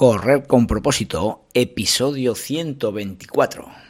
Correr con propósito, episodio 124.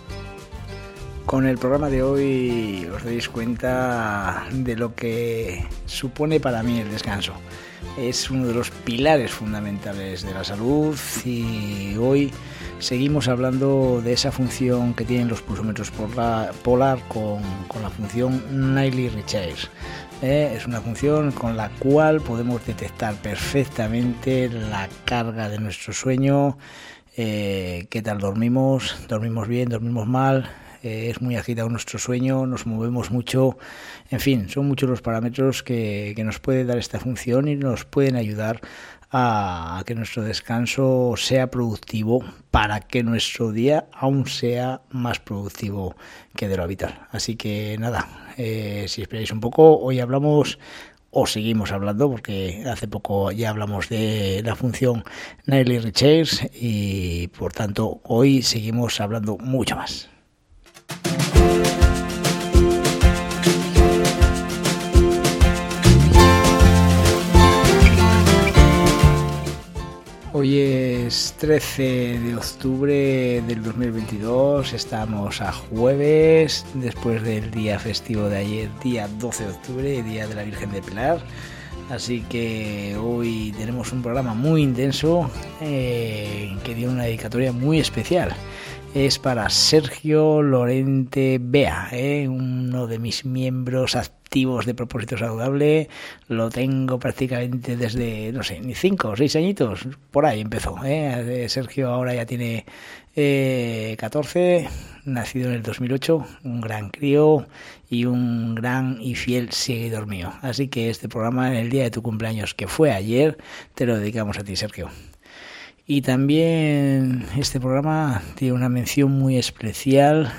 Con el programa de hoy os dais cuenta de lo que supone para mí el descanso. Es uno de los pilares fundamentales de la salud y hoy seguimos hablando de esa función que tienen los pulsómetros polar con, la función Nightly Recharge. ¿eh? Es una función con la cual podemos detectar perfectamente la carga de nuestro sueño, eh, qué tal dormimos, dormimos bien, dormimos mal, eh, es muy agitado nuestro sueño, nos movemos mucho, en fin, son muchos los parámetros que, nos puede dar esta función y nos pueden ayudar a, que nuestro descanso sea productivo para que nuestro día aún sea más productivo que de lo habitual. Así que nada, eh, si esperáis un poco, hoy hablamos o seguimos hablando porque hace poco ya hablamos de la función Nightly Recharge y por tanto hoy seguimos hablando mucho más. Hoy es 13 de octubre del 2022, estamos a jueves, después del día festivo de ayer, día 12 de octubre, día de la Virgen de Pilar. Así que hoy tenemos un programa muy intenso eh, que tiene una dedicatoria muy especial es para Sergio Lorente Bea, ¿eh? uno de mis miembros activos de Propósito Saludable. Lo tengo prácticamente desde, no sé, ni cinco o seis añitos. Por ahí empezó. ¿eh? Sergio ahora ya tiene 14, eh, nacido en el 2008, un gran crío y un gran y fiel seguidor mío. Así que este programa en el día de tu cumpleaños, que fue ayer, te lo dedicamos a ti, Sergio. Y también este programa tiene una mención muy especial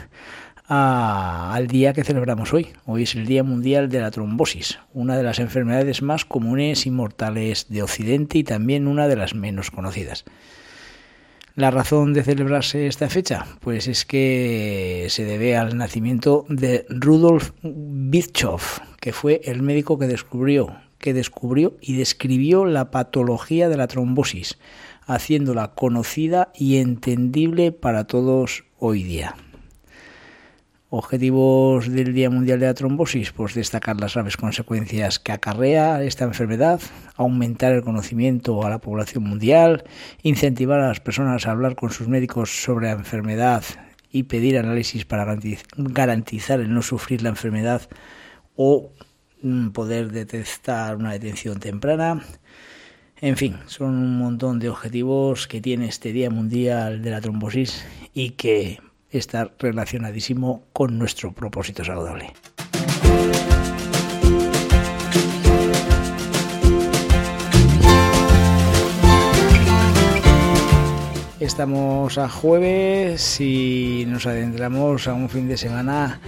al día que celebramos hoy. Hoy es el Día Mundial de la Trombosis, una de las enfermedades más comunes y mortales de Occidente y también una de las menos conocidas. La razón de celebrarse esta fecha, pues es que se debe al nacimiento de Rudolf Virchow, que fue el médico que descubrió, que descubrió y describió la patología de la trombosis haciéndola conocida y entendible para todos hoy día. Objetivos del Día Mundial de la Trombosis, pues destacar las graves consecuencias que acarrea esta enfermedad, aumentar el conocimiento a la población mundial, incentivar a las personas a hablar con sus médicos sobre la enfermedad y pedir análisis para garantizar el no sufrir la enfermedad o mm, poder detectar una detención temprana, en fin, son un montón de objetivos que tiene este Día Mundial de la Trombosis y que está relacionadísimo con nuestro propósito saludable. Estamos a jueves y nos adentramos a un fin de semana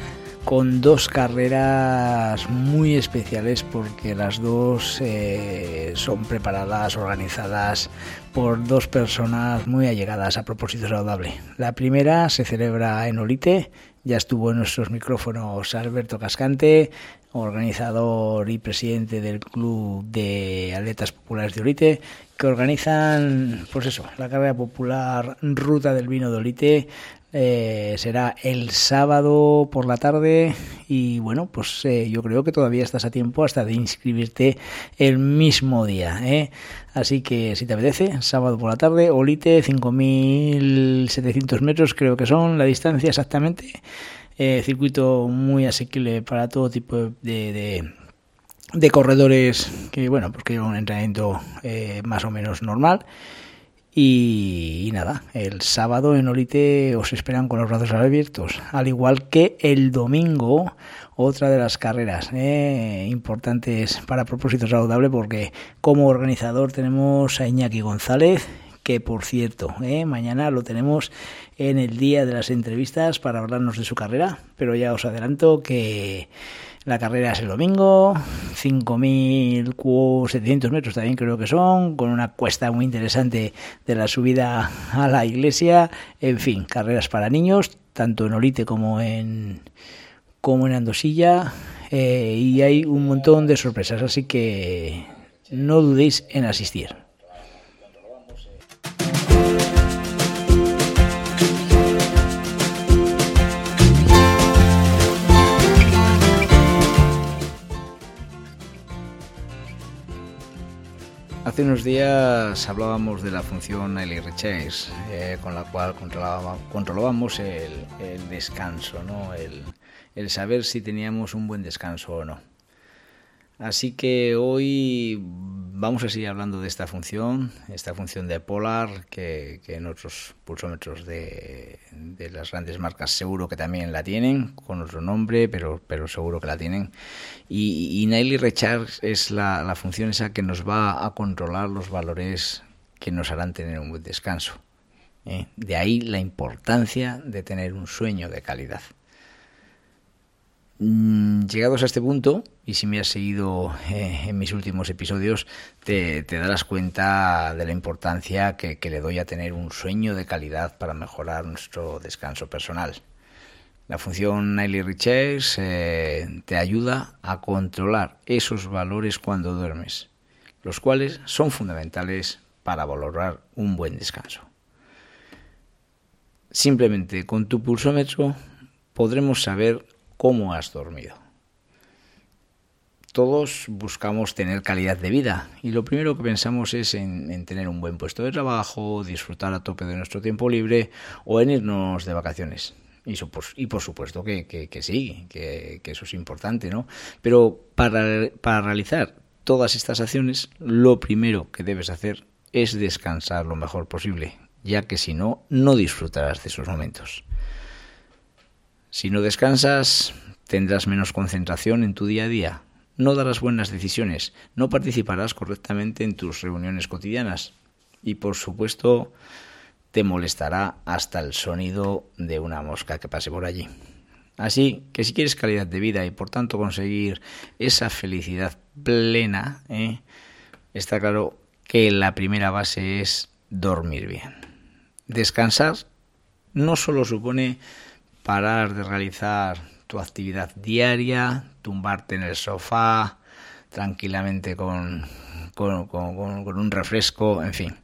con dos carreras muy especiales porque las dos eh, son preparadas, organizadas por dos personas muy allegadas a propósito saludable. La primera se celebra en Olite, ya estuvo en nuestros micrófonos Alberto Cascante, organizador y presidente del Club de Atletas Populares de Olite, que organizan, pues eso, la carrera popular Ruta del Vino de Olite, eh, será el sábado por la tarde y bueno, pues eh, yo creo que todavía estás a tiempo hasta de inscribirte el mismo día. ¿eh? Así que si te apetece, sábado por la tarde, Olite, 5.700 metros creo que son la distancia exactamente. circuito muy asequible para todo tipo de, de, corredores que bueno, pues que un entrenamiento más o menos normal Y, nada, el sábado en Olite os esperan con los brazos abiertos, al igual que el domingo, otra de las carreras eh, importantes para propósito saludable, porque como organizador tenemos a Iñaki González, que por cierto, eh, mañana lo tenemos en el día de las entrevistas para hablarnos de su carrera, pero ya os adelanto que la carrera es el domingo, 5.700 metros también creo que son, con una cuesta muy interesante de la subida a la iglesia. En fin, carreras para niños, tanto en Olite como en, como en Andosilla. Eh, y hay un montón de sorpresas, así que no dudéis en asistir. Hace unos días hablábamos de la función Eli Chase, eh, con la cual controlábamos el, descanso, ¿no? el saber si teníamos un buen descanso o no. Así que hoy vamos a seguir hablando de esta función, esta función de Polar, que, en otros pulsómetros de, las grandes marcas seguro que también la tienen, con otro nombre, pero, pero seguro que la tienen. Y, y Nightly Recharge es la, función esa que nos va a controlar los valores que nos harán tener un buen descanso. ¿eh? De ahí la importancia de tener un sueño de calidad. Mm, llegados a este punto, y si me has seguido eh, en mis últimos episodios, te, darás cuenta de la importancia que, le doy a tener un sueño de calidad para mejorar nuestro descanso personal. La función Nightly Riches eh, te ayuda a controlar esos valores cuando duermes, los cuales son fundamentales para valorar un buen descanso. Simplemente con tu pulsómetro podremos saber cómo has dormido. Todos buscamos tener calidad de vida y lo primero que pensamos es en, tener un buen puesto de trabajo, disfrutar a tope de nuestro tiempo libre o en irnos de vacaciones. Y, por supuesto que, sí, que, eso es importante, ¿no? Pero para, para realizar todas estas acciones, lo primero que debes hacer es descansar lo mejor posible, ya que si no, no disfrutarás de esos momentos. Si no descansas, tendrás menos concentración en tu día a día, no darás buenas decisiones, no participarás correctamente en tus reuniones cotidianas y por supuesto te molestará hasta el sonido de una mosca que pase por allí. Así que si quieres calidad de vida y por tanto conseguir esa felicidad plena, ¿eh? está claro que la primera base es dormir bien. Descansar no solo supone parar de realizar tu actividad diaria, tumbarte en el sofá tranquilamente con, con, un refresco, en fin.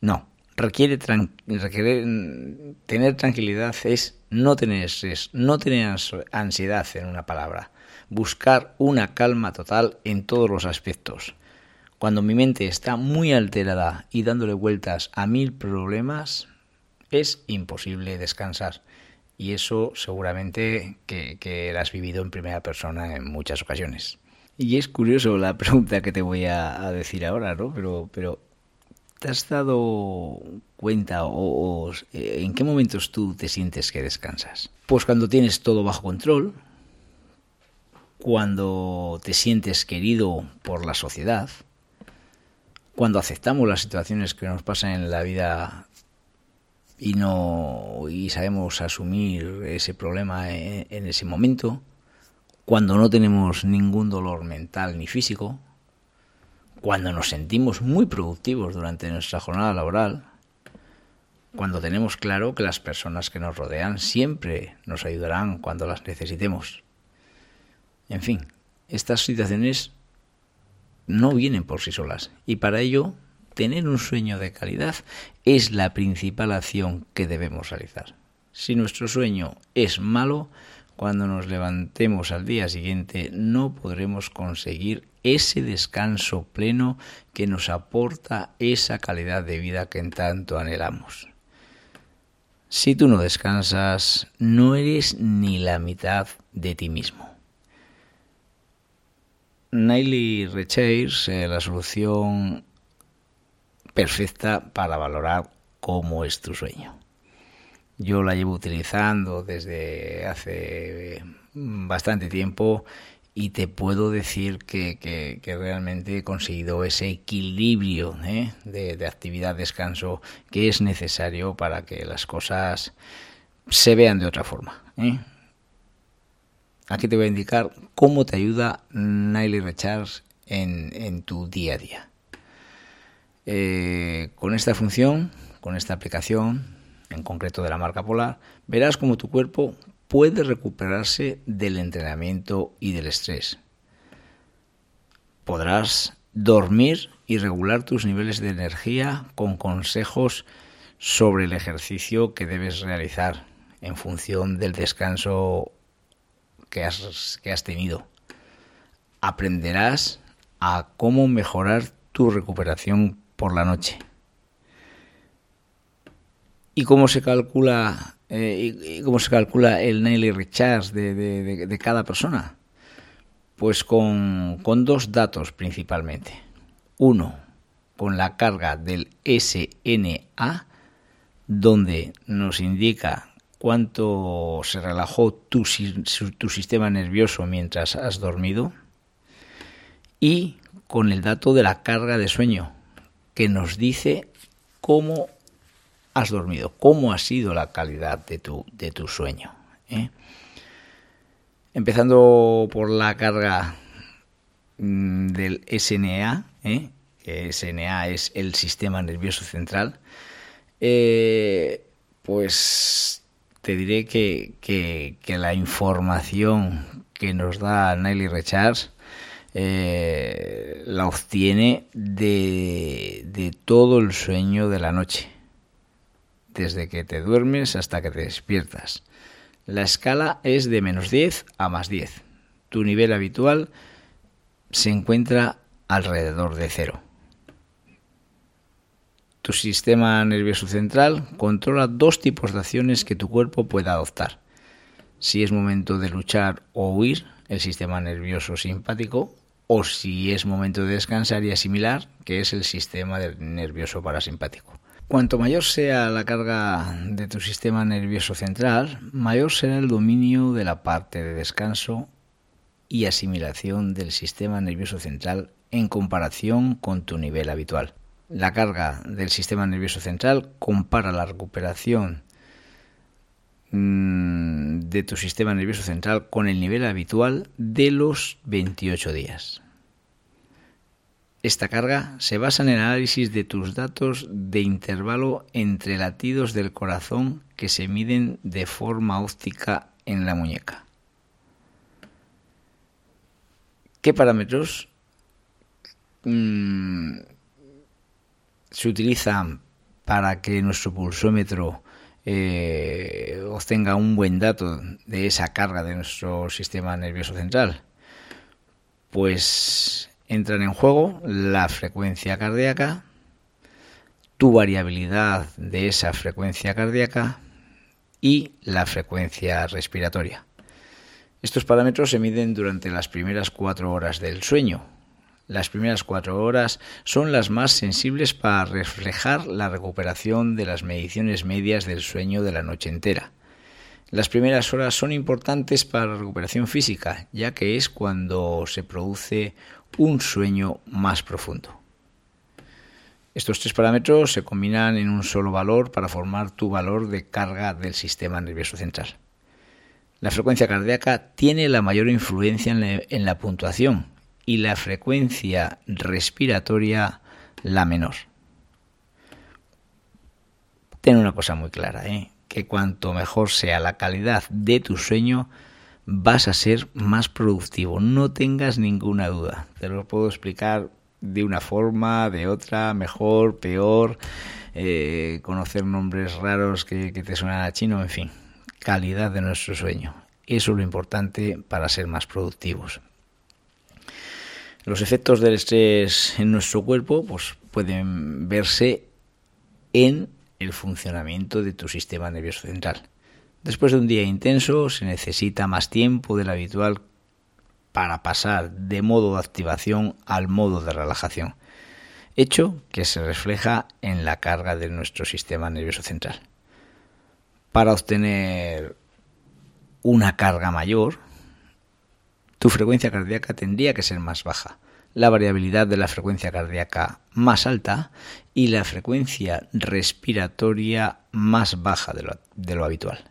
No, requiere, tener tranquilidad es no tener estrés, no tener ansiedad en una palabra, buscar una calma total en todos los aspectos. Cuando mi mente está muy alterada y dándole vueltas a mil problemas, es imposible descansar y eso seguramente que, que has vivido en primera persona en muchas ocasiones. Y es curioso la pregunta que te voy a, decir ahora, ¿no? Pero, pero ¿te has dado cuenta o, eh, en qué momentos tú te sientes que descansas? Pues cuando tienes todo bajo control, cuando te sientes querido por la sociedad, cuando aceptamos las situaciones que nos pasan en la vida y no y sabemos asumir ese problema en, ese momento cuando no tenemos ningún dolor mental ni físico cuando nos sentimos muy productivos durante nuestra jornada laboral cuando tenemos claro que las personas que nos rodean siempre nos ayudarán cuando las necesitemos. En fin, estas situaciones no vienen por sí solas y para ello tener un sueño de calidad es la principal acción que debemos realizar. Si nuestro sueño es malo, cuando nos levantemos al día siguiente no podremos conseguir ese descanso pleno que nos aporta esa calidad de vida que en tanto anhelamos. Si tú no descansas, no eres ni la mitad de ti mismo. Niley Rechair, eh, la solución perfecta para valorar cómo es tu sueño. Yo la llevo utilizando desde hace bastante tiempo y te puedo decir que, realmente he conseguido ese equilibrio ¿eh? de, actividad-descanso que es necesario para que las cosas se vean de otra forma. ¿eh? Aquí te voy a indicar cómo te ayuda Nile Recharge en tu día a día. Eh, con esta función, con esta aplicación, en concreto de la marca Polar, verás cómo tu cuerpo puede recuperarse del entrenamiento y del estrés. Podrás dormir y regular tus niveles de energía con consejos sobre el ejercicio que debes realizar en función del descanso que has, que has tenido. Aprenderás a cómo mejorar tu recuperación por la noche. ¿Y cómo se calcula, eh, y, cómo se calcula el Nelly Recharge de, de, cada persona? Pues con, con dos datos principalmente. Uno, con la carga del SNA, donde nos indica cuánto se relajó tu, tu, sistema nervioso mientras has dormido y con el dato de la carga de sueño que nos dice cómo has dormido, cómo ha sido la calidad de tu, de tu sueño. ¿eh? Empezando por la carga mm, del SNA, ¿eh? que SNA es el sistema nervioso central, eh, pues te diré que, que, la información que nos da Nelly Rechards la obtiene de, de todo el sueño de la noche desde que te duermes hasta que te despiertas. La escala es de menos 10 a más 10. Tu nivel habitual se encuentra alrededor de cero. Tu sistema nervioso central controla dos tipos de acciones que tu cuerpo puede adoptar. Si es momento de luchar o huir, el sistema nervioso simpático, o si es momento de descansar y asimilar, que es el sistema nervioso parasimpático. Cuanto mayor sea la carga de tu sistema nervioso central, mayor será el dominio de la parte de descanso y asimilación del sistema nervioso central en comparación con tu nivel habitual. La carga del sistema nervioso central compara la recuperación mm, de tu sistema nervioso central con el nivel habitual de los 28 días. Esta carga se basa en el análisis de tus datos de intervalo entre latidos del corazón que se miden de forma óptica en la muñeca. ¿Qué parámetros mm, se utilizan para que nuestro pulsómetro eh, obtenga un buen dato de esa carga de nuestro sistema nervioso central? Pues entran en juego la frecuencia cardíaca, tu variabilidad de esa frecuencia cardíaca y la frecuencia respiratoria. Estos parámetros se miden durante las primeras cuatro horas del sueño. Las primeras cuatro horas son las más sensibles para reflejar la recuperación de las mediciones medias del sueño de la noche entera. Las primeras horas son importantes para la recuperación física, ya que es cuando se produce un sueño más profundo. Estos tres parámetros se combinan en un solo valor para formar tu valor de carga del sistema nervioso central. La frecuencia cardíaca tiene la mayor influencia en la, puntuación y la frecuencia respiratoria la menor. Ten una cosa muy clara, ¿eh? que cuanto mejor sea la calidad de tu sueño, vas a ser más productivo. No tengas ninguna duda. Te lo puedo explicar de una forma, de otra, mejor, peor, eh, conocer nombres raros que, te suenan a chino, en fin, calidad de nuestro sueño. Eso es lo importante para ser más productivos. Los efectos del estrés en nuestro cuerpo pues, pueden verse en el funcionamiento de tu sistema nervioso central. Después de un día intenso se necesita más tiempo del habitual para pasar de modo de activación al modo de relajación. hecho que se refleja en la carga de nuestro sistema nervioso central. Para obtener una carga mayor, tu frecuencia cardíaca tendría que ser más baja, la variabilidad de la frecuencia cardíaca más alta y la frecuencia respiratoria más baja de lo, habitual.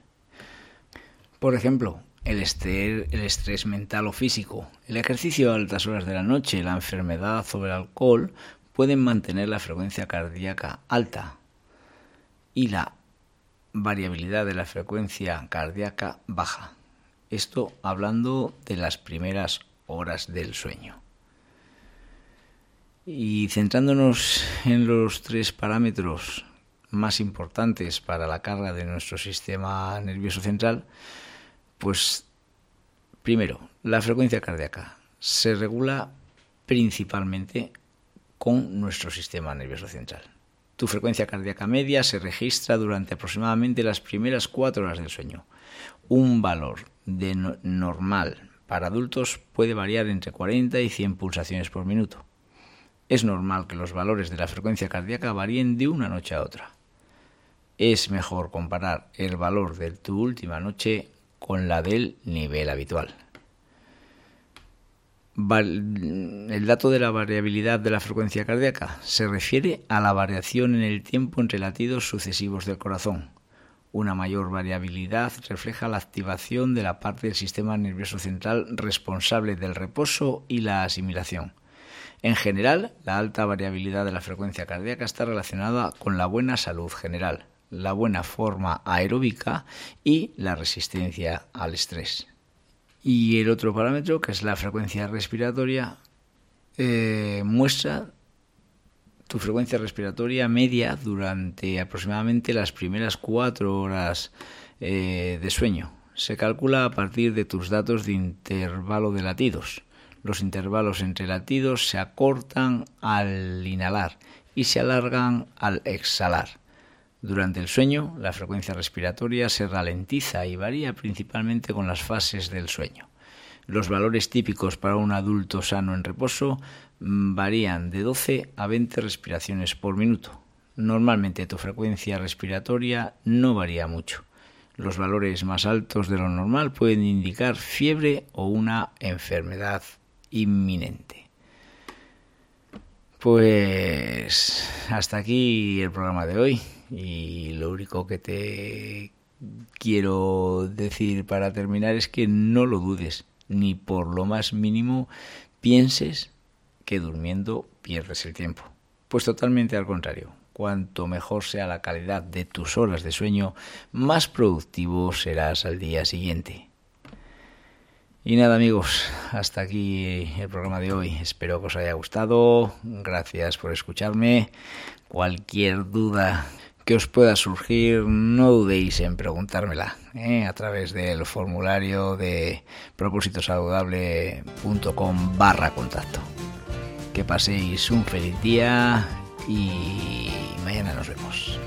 Por ejemplo, el estrés, el estrés mental o físico, el ejercicio a altas horas de la noche, la enfermedad o el alcohol pueden mantener la frecuencia cardíaca alta y la variabilidad de la frecuencia cardíaca baja. Esto hablando de las primeras horas del sueño. Y centrándonos en los tres parámetros más importantes para la carga de nuestro sistema nervioso central, pues primero, la frecuencia cardíaca se regula principalmente con nuestro sistema nervioso central. Tu frecuencia cardíaca media se registra durante aproximadamente las primeras cuatro horas del sueño. Un valor de normal para adultos puede variar entre 40 y 100 pulsaciones por minuto. Es normal que los valores de la frecuencia cardíaca varíen de una noche a otra. Es mejor comparar el valor de tu última noche con la del nivel habitual. El dato de la variabilidad de la frecuencia cardíaca se refiere a la variación en el tiempo entre latidos sucesivos del corazón. Una mayor variabilidad refleja la activación de la parte del sistema nervioso central responsable del reposo y la asimilación. En general, la alta variabilidad de la frecuencia cardíaca está relacionada con la buena salud general, la buena forma aeróbica y la resistencia al estrés. Y el otro parámetro, que es la frecuencia respiratoria, eh, muestra tu frecuencia respiratoria media durante aproximadamente las primeras cuatro horas eh, de sueño. Se calcula a partir de tus datos de intervalo de latidos. Los intervalos entre latidos se acortan al inhalar y se alargan al exhalar. Durante el sueño, la frecuencia respiratoria se ralentiza y varía principalmente con las fases del sueño. Los valores típicos para un adulto sano en reposo varían de 12 a 20 respiraciones por minuto. Normalmente tu frecuencia respiratoria no varía mucho. Los valores más altos de lo normal pueden indicar fiebre o una enfermedad inminente. Pues hasta aquí el programa de hoy y lo único que te quiero decir para terminar es que no lo dudes, ni por lo más mínimo pienses que durmiendo pierdes el tiempo. Pues totalmente al contrario. Cuanto mejor sea la calidad de tus horas de sueño, más productivo serás al día siguiente. Y nada amigos, hasta aquí el programa de hoy. Espero que os haya gustado. Gracias por escucharme. Cualquier duda que os pueda surgir, no dudéis en preguntármela ¿eh? a través del formulario de propósitosaludable.com barra contacto. Que paséis un feliz día y mañana nos vemos.